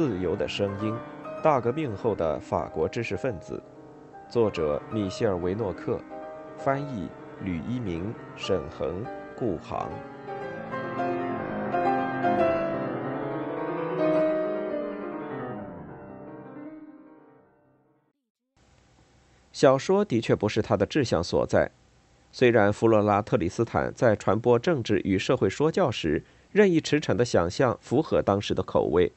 自由的声音》，大革命后的法国知识分子，作者米歇尔·维诺克，翻译吕一鸣、沈恒、顾航。小说的确不是他的志向所在。虽然弗洛拉特里斯坦在传播政治与社会说教时，任意驰骋的想象符合当时的口味，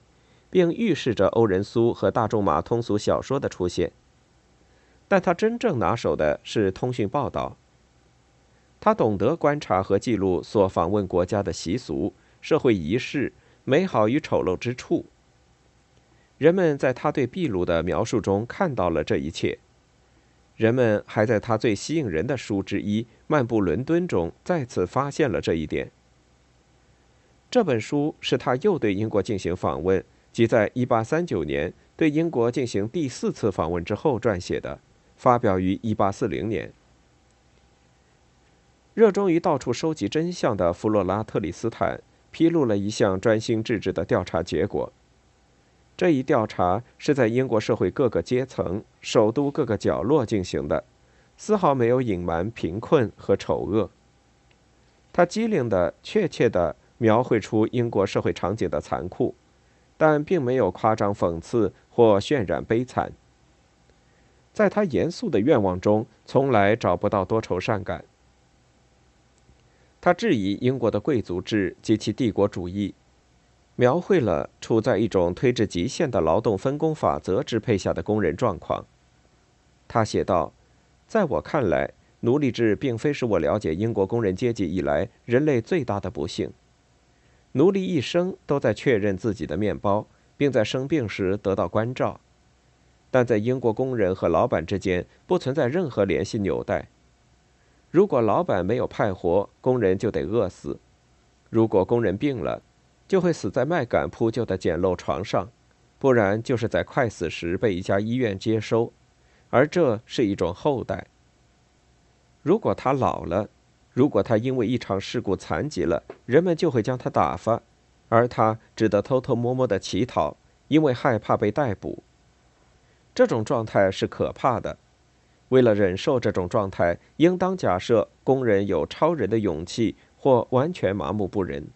并预示着欧仁苏和大仲马通俗小说的出现，但他真正拿手的是通讯报道。他懂得观察和记录所访问国家的习俗、社会仪式、美好与丑陋之处。人们在他对秘鲁的描述中看到了这一切。人们还在他最吸引人的书之一《漫步伦敦》中再次发现了这一点。这本书是他又对英国进行访问，即在1839年对英国进行第四次访问之后撰写的，发表于1840年。热衷于到处收集真相的弗洛拉特里斯坦披露了一项专心致志的调查结果。这一调查是在英国社会各个阶层、首都各个角落进行的，丝毫没有隐瞒贫困和丑恶。他机灵的、确切的描绘出英国社会场景的残酷，但并没有夸张讽刺或渲染悲惨。在他严肃的愿望中，从来找不到多愁善感。他质疑英国的贵族制及其帝国主义。描绘了处在一种推至极限的劳动分工法则支配下的工人状况。他写道：“在我看来，奴隶制并非是我了解英国工人阶级以来人类最大的不幸。奴隶一生都在确认自己的面包，并在生病时得到关照，但在英国工人和老板之间不存在任何联系纽带。如果老板没有派活，工人就得饿死；如果工人病了，就会死在麦秆铺就的简陋床上，不然就是在快死时被一家医院接收，而这是一种后代。如果他老了，如果他因为一场事故残疾了，人们就会将他打发，而他只得偷偷摸摸的乞讨，因为害怕被逮捕。这种状态是可怕的。为了忍受这种状态，应当假设工人有超人的勇气，或完全麻木不仁。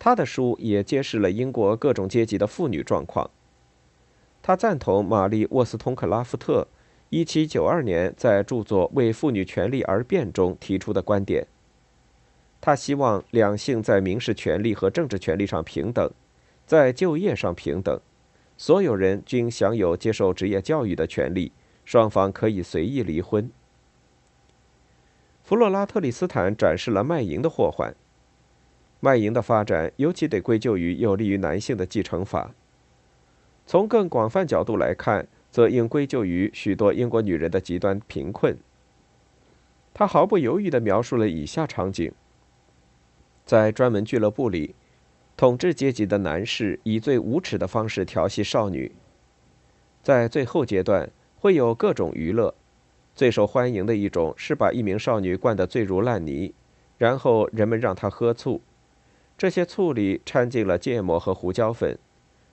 他的书也揭示了英国各种阶级的妇女状况。他赞同玛丽·沃斯通克拉夫特1792年在著作《为妇女权利而辩》中提出的观点。他希望两性在民事权利和政治权利上平等，在就业上平等，所有人均享有接受职业教育的权利，双方可以随意离婚。弗洛拉特里斯坦展示了卖淫的祸患。卖淫的发展尤其得归咎于有利于男性的继承法。从更广泛角度来看，则应归咎于许多英国女人的极端贫困。他毫不犹豫地描述了以下场景：在专门俱乐部里，统治阶级的男士以最无耻的方式调戏少女。在最后阶段，会有各种娱乐，最受欢迎的一种是把一名少女灌得醉如烂泥，然后人们让她喝醋。这些醋里掺进了芥末和胡椒粉，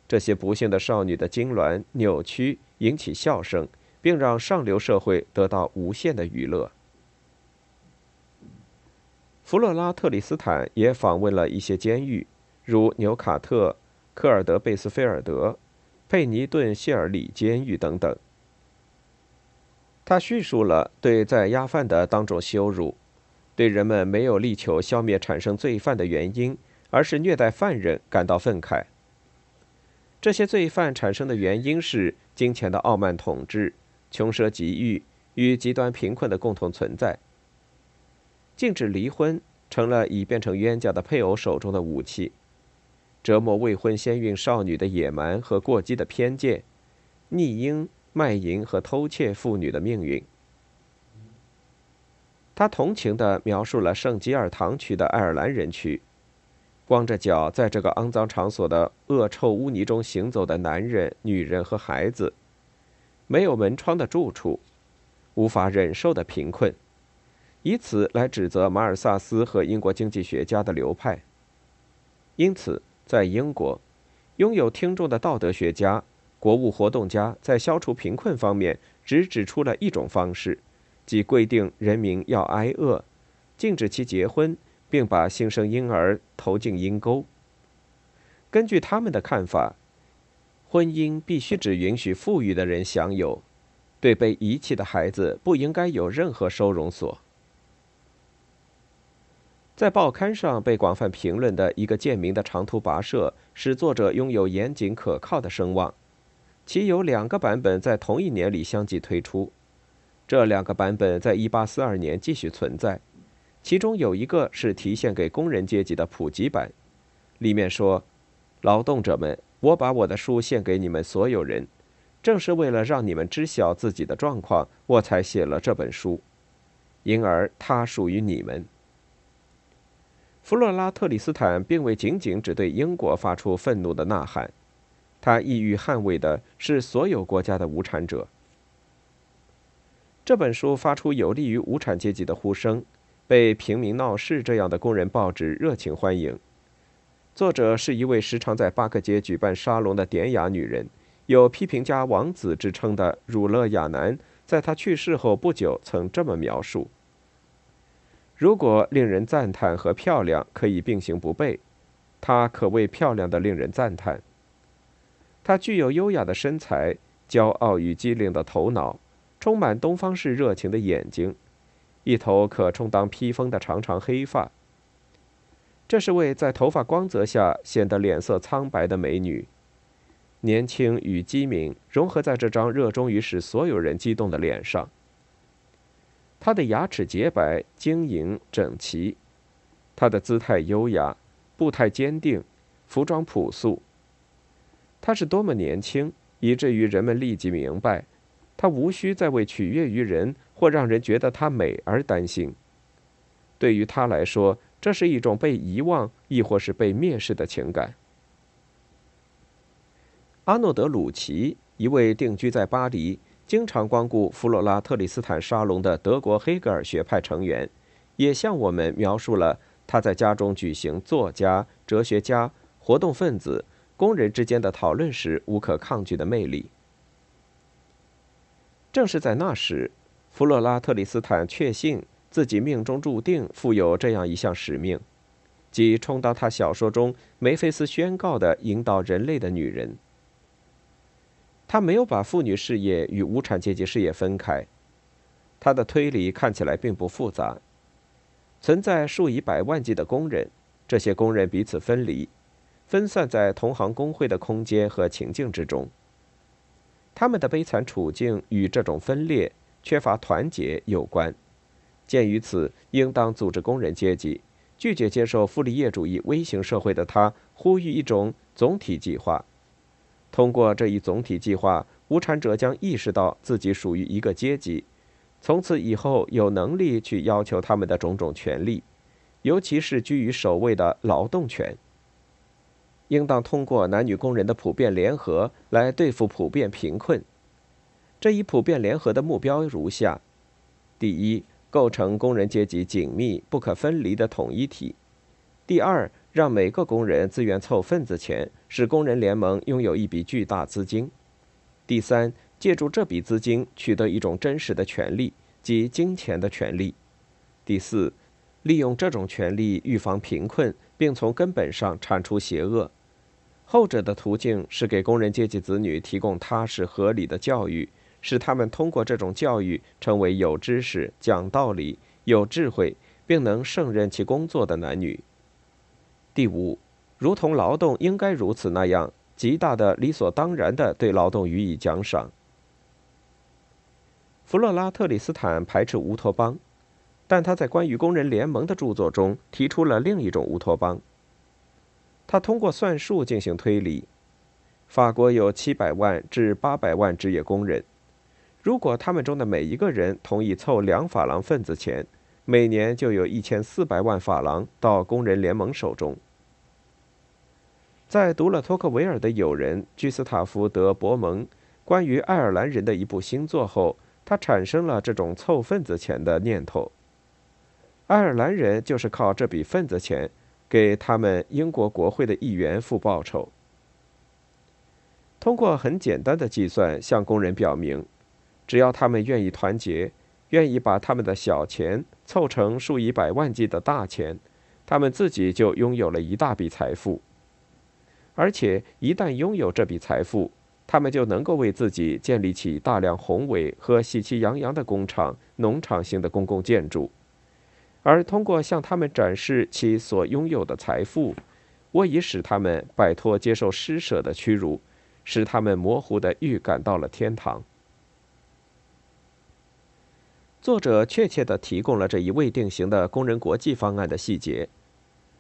这些不幸的少女的痉挛、扭曲引起笑声，并让上流社会得到无限的娱乐。弗洛拉特里斯坦也访问了一些监狱，如纽卡特、科尔德贝斯菲尔德、佩尼顿谢尔里监狱等等。他叙述了对在押犯的当众羞辱，对人们没有力求消灭产生罪犯的原因。而是虐待犯人感到愤慨。这些罪犯产生的原因是金钱的傲慢统治、穷奢极欲与极端贫困的共同存在。禁止离婚成了已变成冤家的配偶手中的武器，折磨未婚先孕少女的野蛮和过激的偏见，逆婴、卖淫和偷窃妇女的命运。他同情地描述了圣吉尔堂区的爱尔兰人区。光着脚在这个肮脏场所的恶臭污泥中行走的男人、女人和孩子，没有门窗的住处，无法忍受的贫困，以此来指责马尔萨斯和英国经济学家的流派。因此，在英国，拥有听众的道德学家、国务活动家在消除贫困方面只指出了一种方式，即规定人民要挨饿，禁止其结婚，并把新生婴儿投进阴沟。根据他们的看法，婚姻必须只允许富裕的人享有，对被遗弃的孩子不应该有任何收容所。在报刊上被广泛评论的一个贱民的长途跋涉，使作者拥有严谨可靠的声望。其有两个版本在同一年里相继推出，这两个版本在1842年继续存在。其中有一个是提献给工人阶级的普及版，里面说：“劳动者们，我把我的书献给你们所有人，正是为了让你们知晓自己的状况，我才写了这本书，因而它属于你们。”弗洛拉特里斯坦并未仅仅只对英国发出愤怒的呐喊，他意欲捍卫的是所有国家的无产者。这本书发出有利于无产阶级的呼声，被《平民闹事》这样的工人报纸热情欢迎。作者是一位时常在巴克街举办沙龙的典雅女人，有“批评家王子”之称的儒勒亚南，在他去世后不久曾这么描述。如果令人赞叹和漂亮可以并行不悖，她可谓漂亮的令人赞叹。她具有优雅的身材、骄傲与机灵的头脑、充满东方式热情的眼睛、一头可充当披风的长长黑发。这是位在头发光泽下显得脸色苍白的美女，年轻与机敏融合在这张热衷于使所有人激动的脸上。她的牙齿洁白、晶莹、整齐，她的姿态优雅，步态坚定，服装朴素。她是多么年轻，以至于人们立即明白，他无需再为取悦于人或让人觉得他美而担心。对于他来说，这是一种被遗忘亦或是被蔑视的情感。阿诺德·鲁奇，一位定居在巴黎。经常光顾弗洛拉特里斯坦沙龙的德国黑格尔学派成员，也向我们描述了他在家中举行作家、哲学家、活动分子、工人之间的讨论时无可抗拒的魅力。正是在那时，弗洛拉特里斯坦确信自己命中注定负有这样一项使命，即充当他小说中梅菲斯宣告的引导人类的女人。他没有把妇女事业与无产阶级事业分开，他的推理看起来并不复杂。存在数以百万计的工人，这些工人彼此分离，分散在同行工会的空间和情境之中。他们的悲惨处境与这种分裂、缺乏团结有关。鉴于此，应当组织工人阶级。拒绝接受傅立叶主义微型社会的他，呼吁一种总体计划。通过这一总体计划，无产者将意识到自己属于一个阶级，从此以后有能力去要求他们的种种权利，尤其是居于首位的劳动权。应当通过男女工人的普遍联合来对付普遍贫困。这一普遍联合的目标如下：第一，构成工人阶级紧密不可分离的统一体；第二，让每个工人自愿凑份子钱，使工人联盟拥有一笔巨大资金。第三，借助这笔资金取得一种真实的权利，即金钱的权利。第四，利用这种权利预防贫困，并从根本上铲除邪恶。后者的途径是给工人阶级子女提供踏实合理的教育，使他们通过这种教育成为有知识、讲道理、有智慧，并能胜任其工作的男女。第五，如同劳动应该如此那样，极大的理所当然的对劳动予以奖赏。弗洛拉特里斯坦排斥乌托邦，但他在关于工人联盟的著作中提出了另一种乌托邦。他通过算术进行推理：法国有七百万至八百万职业工人，如果他们中的每一个人同意凑两法郎份子钱，每年就有一千四百万法郎到工人联盟手中。在读了托克维尔的友人居斯塔夫·德·伯蒙关于爱尔兰人的一部新作后，他产生了这种凑份子钱的念头。爱尔兰人就是靠这笔份子钱给他们英国国会的议员付报酬。通过很简单的计算，向工人表明，只要他们愿意团结，愿意把他们的小钱凑成数以百万计的大钱，他们自己就拥有了一大笔财富。而且，一旦拥有这笔财富，他们就能够为自己建立起大量宏伟和喜气洋洋的工厂、农场型的公共建筑。而通过向他们展示其所拥有的财富，我已使他们摆脱接受施舍的屈辱。使他们模糊地预感到了天堂。作者确切地提供了这一未定型的工人国际方案的细节：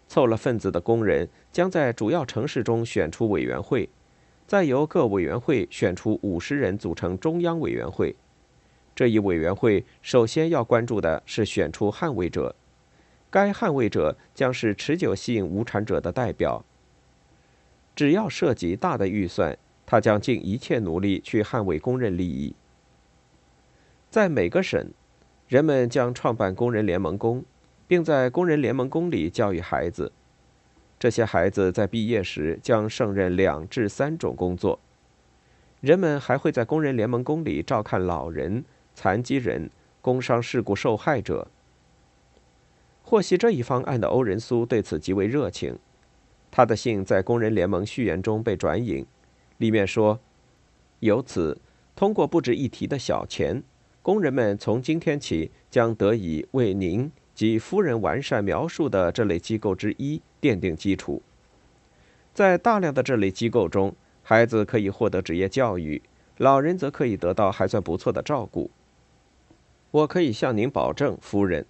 凑了份子的工人将在主要城市中选出委员会，再由各委员会选出五十人组成中央委员会。这一委员会首先要关注的是选出捍卫者，该捍卫者将是持久性无产者的代表。只要涉及大的预算。他将尽一切努力去捍卫工人利益。在每个省，人们将创办工人联盟工，并在工人联盟工里教育孩子。这些孩子在毕业时将胜任两至三种工作。人们还会在工人联盟工里照看老人、残疾人、工伤事故受害者。获悉这一方案的欧仁苏对此极为热情，他的信在工人联盟序言中被转引。里面说，由此通过不值一提的小钱，工人们从今天起将得以为您及夫人完善描述的这类机构之一奠定基础。在大量的这类机构中，孩子可以获得职业教育，老人则可以得到还算不错的照顾。我可以向您保证，夫人，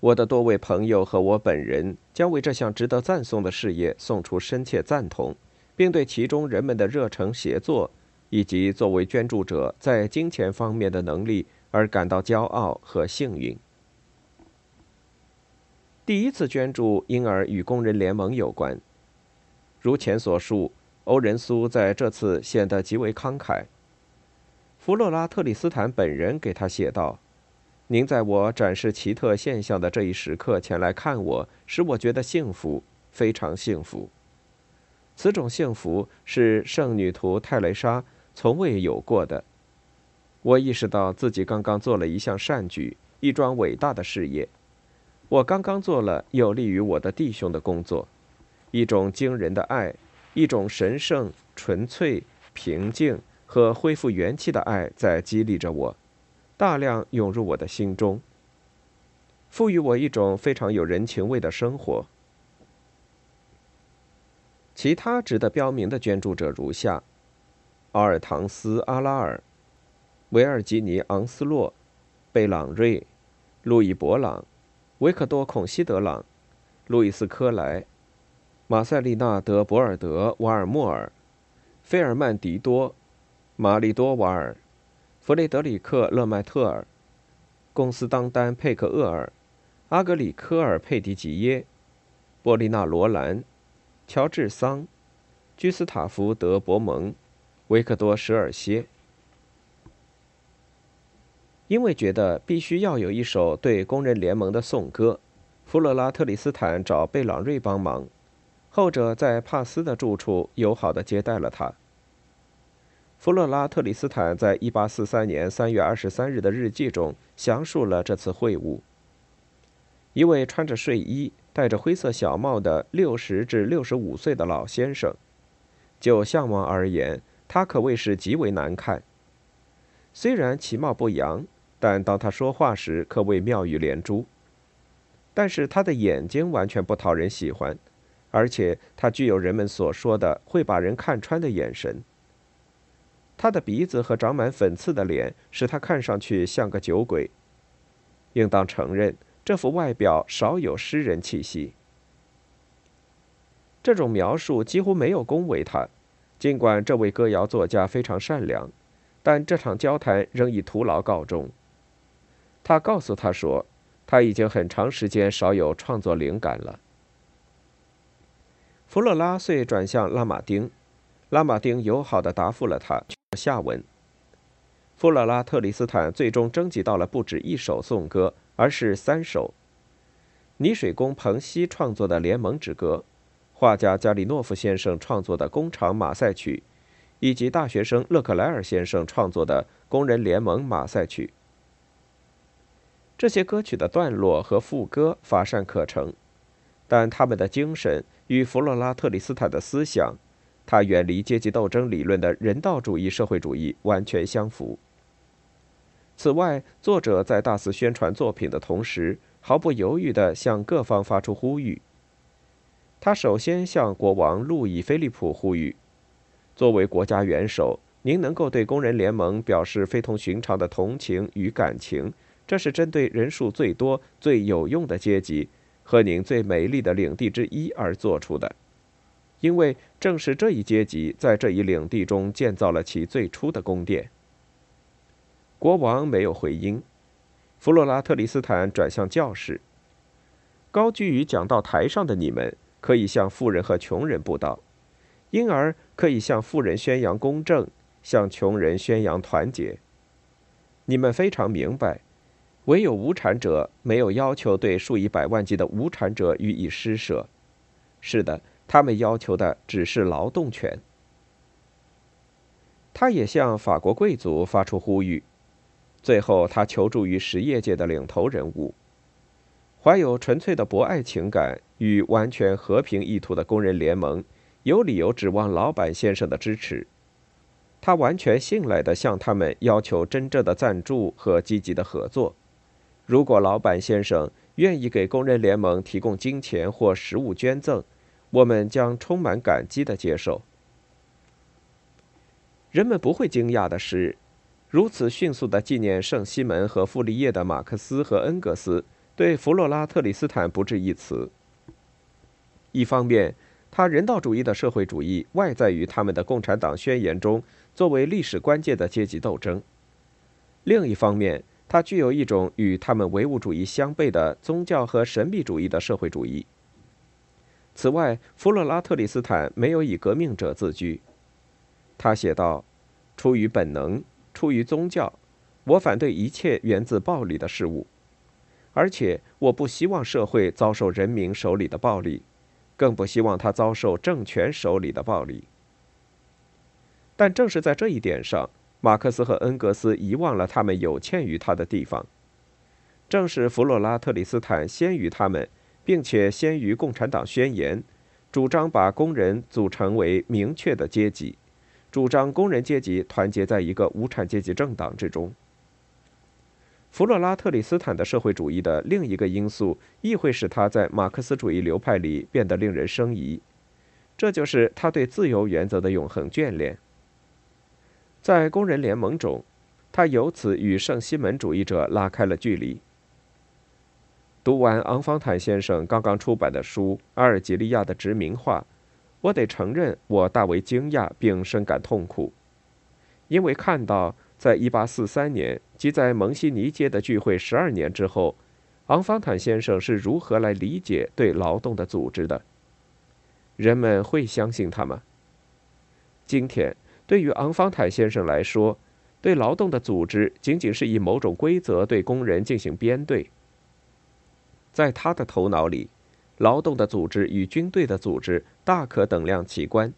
我的多位朋友和我本人将为这项值得赞颂的事业送出深切赞同。并对其中人们的热诚协作，以及作为捐助者在金钱方面的能力而感到骄傲和幸运。第一次捐助因而与工人联盟有关。如前所述，欧仁苏在这次显得极为慷慨。弗洛拉特里斯坦本人给他写道：“您在我展示奇特现象的这一时刻前来看我，使我觉得幸福，非常幸福。”此种幸福是圣女徒泰蕾莎从未有过的。我意识到自己刚刚做了一项善举，一桩伟大的事业。我刚刚做了有利于我的弟兄的工作，一种惊人的爱，一种神圣、纯粹、平静和恢复元气的爱在激励着我，大量涌入我的心中，赋予我一种非常有人情味的生活。其他值得标明的捐助者如下：阿尔唐斯·阿拉尔、维尔吉尼·昂斯洛、贝朗瑞、路易·博朗、维克多·孔西德朗、路易斯·科莱、马塞丽纳·德·博尔德·瓦尔莫尔、费尔曼迪多、玛丽多瓦尔、弗雷德里克·勒麦特尔、公司当丹·佩克厄尔、阿格里科尔·佩迪吉耶、波利纳·罗兰。乔治·桑、居斯塔夫·德伯蒙、维克多·舍尔歇，因为觉得必须要有一首对工人联盟的颂歌，弗洛拉特里斯坦找贝朗瑞帮忙，后者在帕斯的住处友好的接待了他。弗洛拉特里斯坦在1843年3月23日的日记中详述了这次会晤。一位穿着睡衣。戴着灰色小帽的六十至六十五岁的老先生，就相貌而言，他可谓是极为难看。虽然其貌不扬，但当他说话时，可谓妙语连珠。但是他的眼睛完全不讨人喜欢，而且他具有人们所说的会把人看穿的眼神。他的鼻子和长满粉刺的脸使他看上去像个酒鬼。应当承认。这副外表少有诗人气息。这种描述几乎没有恭维他，尽管这位歌谣作家非常善良，但这场交谈仍以徒劳告终。他告诉他说，他已经很长时间少有创作灵感了。弗洛拉遂转向拉马丁，拉马丁友好的答复了他。下文，弗洛拉特里斯坦最终征集到了不止一首颂歌。而是三首：泥水工彭西创作的《联盟之歌》，画家加里诺夫先生创作的《工厂马赛曲》，以及大学生勒克莱尔先生创作的《工人联盟马赛曲》。这些歌曲的段落和副歌乏善可陈，但他们的精神与弗洛拉特里斯坦的思想，他远离阶级斗争理论的人道主义社会主义完全相符。此外，作者在大肆宣传作品的同时，毫不犹豫地向各方发出呼吁。他首先向国王路易菲利普呼吁：“作为国家元首，您能够对工人联盟表示非同寻常的同情与感情。”这是针对人数最多、最有用的阶级和您最美丽的领地之一而做出的，因为正是这一阶级在这一领地中建造了其最初的宫殿。国王没有回音。弗洛拉特里斯坦转向教士：“高居于讲道台上的你们，可以向富人和穷人布道，因而可以向富人宣扬公正，向穷人宣扬团结。你们非常明白。”唯有无产者没有要求对数以百万计的无产者予以施舍。是的，他们要求的只是劳动权。他也向法国贵族发出呼吁。最后，他求助于实业界的领头人物。怀有纯粹的博爱情感与完全和平意图的工人联盟，有理由指望老板先生的支持。他完全信赖地向他们要求真正的赞助和积极的合作。如果老板先生愿意给工人联盟提供金钱或实物捐赠，我们将充满感激地接受。人们不会惊讶的是，如此迅速地纪念圣西门和傅立叶的马克思和恩格斯对弗洛拉特里斯坦不置一词。一方面，他人道主义的社会主义外在于他们的共产党宣言中作为历史关键的阶级斗争；另一方面，它具有一种与他们唯物主义相悖的宗教和神秘主义的社会主义。此外，弗洛拉特里斯坦没有以革命者自居。他写道：“出于本能，出于宗教，我反对一切源自暴力的事物，而且我不希望社会遭受人民手里的暴力，更不希望他遭受政权手里的暴力。但正是在这一点上。”马克思和恩格斯遗忘了他们有欠于他的地方。正是弗洛拉特里斯坦先于他们，并且先于共产党宣言，主张把工人组成为明确的阶级，主张工人阶级团结在一个无产阶级政党之中。弗洛拉特里斯坦的社会主义的另一个因素，亦会使他在马克思主义流派里变得令人生疑，这就是他对自由原则的永恒眷恋。在工人联盟中，他由此与圣西门主义者拉开了距离。读完昂方坦先生刚刚出版的书《阿尔及利亚的殖民化》，我得承认我大为惊讶并深感痛苦，因为看到在1843年即在蒙西尼街的聚会十二年之后，昂方坦先生是如何来理解对劳动的组织的。人们会相信他吗？今天。对于昂方坦先生来说，对劳动的组织仅仅是以某种规则对工人进行编队。在他的头脑里，劳动的组织与军队的组织大可等量齐观。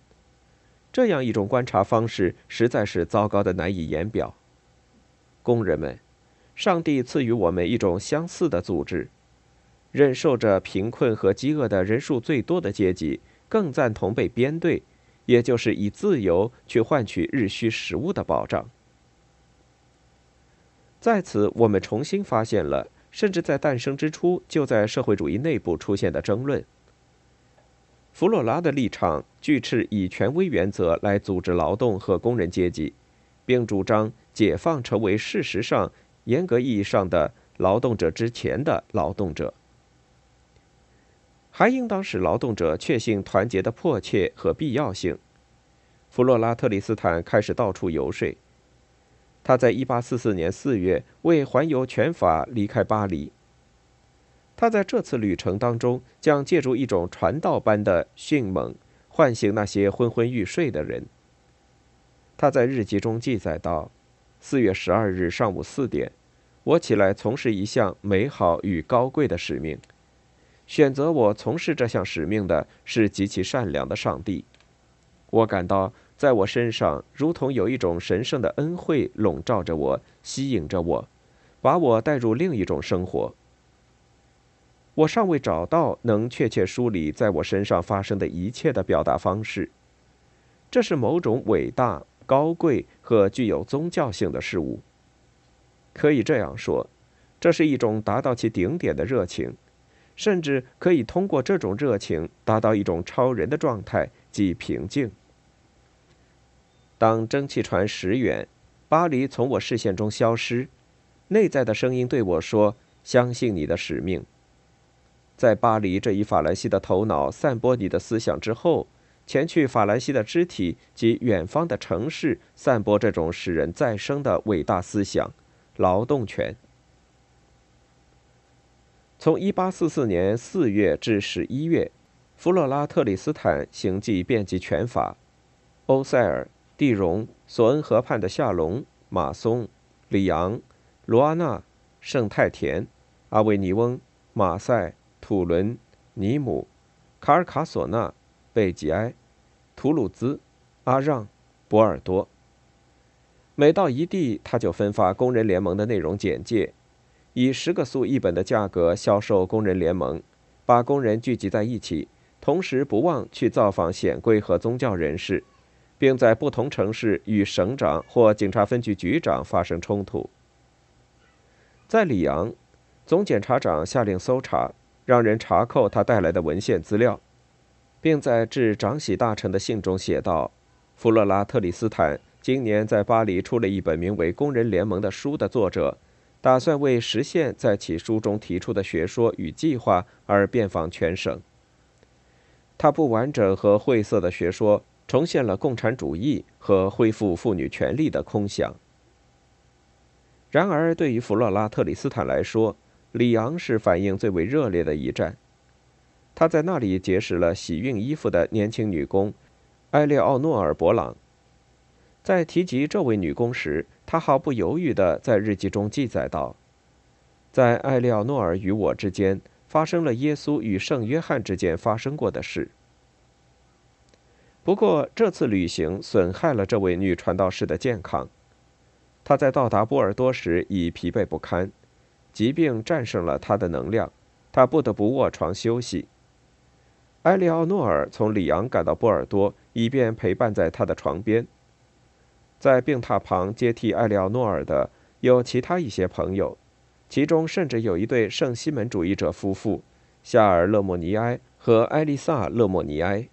这样一种观察方式实在是糟糕的难以言表。工人们，上帝赐予我们一种相似的组织。忍受着贫困和饥饿的人数最多的阶级，更赞同被编队。也就是以自由去换取日需食物的保障。在此，我们重新发现了，甚至在诞生之初就在社会主义内部出现的争论。弗洛拉的立场拒斥以权威原则来组织劳动和工人阶级，并主张解放成为事实上、严格意义上的劳动者之前的劳动者。还应当使劳动者确信团结的迫切和必要性。弗洛拉特里斯坦开始到处游说。他在1844年4月为环游全法离开巴黎。他在这次旅程当中将借助一种传道般的迅猛唤醒那些昏昏欲睡的人。他在日记中记载道：“4 月12日上午4点，我起来从事一项美好与高贵的使命。”选择我从事这项使命的是极其善良的上帝。我感到在我身上如同有一种神圣的恩惠笼罩着我，吸引着我，把我带入另一种生活。我尚未找到能确切梳理在我身上发生的一切的表达方式。这是某种伟大、高贵和具有宗教性的事物。可以这样说，这是一种达到其顶点的热情，甚至可以通过这种热情达到一种超人的状态，即平静。当蒸汽船驶远，巴黎从我视线中消失，内在的声音对我说：“相信你的使命。”在巴黎这一法兰西的头脑散播你的思想之后，前去法兰西的肢体及远方的城市，散播这种使人再生的伟大思想——劳动权。从1844年4月至11月，弗洛拉特里斯坦行迹遍及全法，欧塞尔、蒂荣、索恩河畔的夏隆、马松、里昂、罗阿纳、圣泰田、阿维尼翁、马赛。土伦、尼姆、卡尔卡索纳、贝吉埃、图鲁兹、阿让、波尔多。每到一地，他就分发工人联盟的内容简介，以十个苏一本的价格销售工人联盟，把工人聚集在一起，同时不忘去造访显贵和宗教人士，并在不同城市与省长或警察分局局长发生冲突。在里昂，总检察长下令搜查。让人查扣他带来的文献资料，并在致长喜大臣的信中写道：“弗洛拉特里斯坦今年在巴黎出了一本名为《工人联盟》的书的作者，打算为实现在其书中提出的学说与计划而遍访全省。他不完整和晦涩的学说重现了共产主义和恢复妇女权利的空想。然而，对于弗洛拉特里斯坦来说，里昂是反应最为热烈的一站，他在那里结识了洗熨衣服的年轻女工埃列奥诺尔·博朗。在提及这位女工时，他毫不犹豫地在日记中记载道：“在埃列奥诺尔与我之间发生了耶稣与圣约翰之间发生过的事。不过，这次旅行损害了这位女传道士的健康，她在到达波尔多时已疲惫不堪。”疾病战胜了他的能量，他不得不卧床休息。埃利奥诺尔从里昂赶到波尔多，以便陪伴在他的床边。在病榻旁接替埃利奥诺尔的有其他一些朋友，其中甚至有一对圣西门主义者夫妇——夏尔·勒莫尼埃和艾丽萨·勒莫尼埃。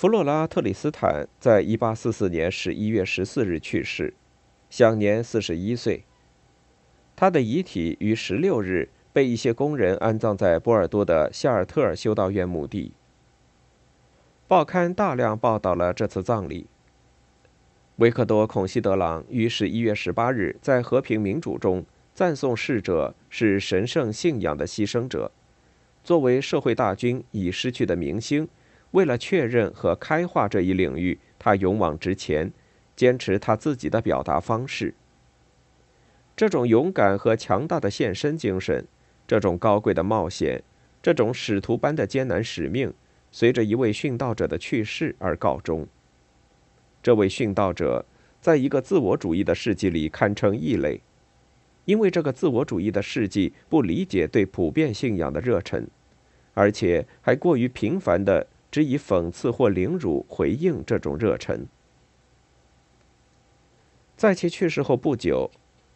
弗洛拉·特里斯坦在1844年11月14日去世，享年41岁。他的遗体于十六日被一些工人安葬在波尔多的夏尔特尔修道院墓地。报刊大量报道了这次葬礼。维克多·孔西德朗于十一月十八日在《和平民主》中赞颂逝者是神圣信仰的牺牲者，作为社会大军已失去的明星，为了确认和开化这一领域，他勇往直前，坚持他自己的表达方式。这种勇敢和强大的献身精神，这种高贵的冒险，这种使徒般的艰难使命，随着一位殉道者的去世而告终。这位殉道者，在一个自我主义的世纪里堪称异类，因为这个自我主义的世纪不理解对普遍信仰的热忱，而且还过于频繁地只以讽刺或凌辱回应这种热忱。在其去世后不久。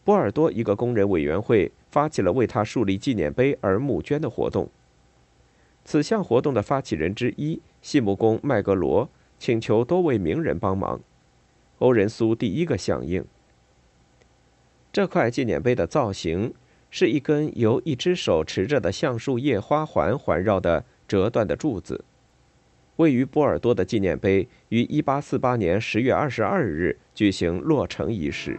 波尔多一个工人委员会发起了为他树立纪念碑而募捐的活动。此项活动的发起人之一细木工麦格罗请求多位名人帮忙，欧仁苏第一个响应。这块纪念碑的造型是一根由一只手持着的橡树叶花环环绕的折断的柱子。位于波尔多的纪念碑于1848年10月22日举行落成仪式。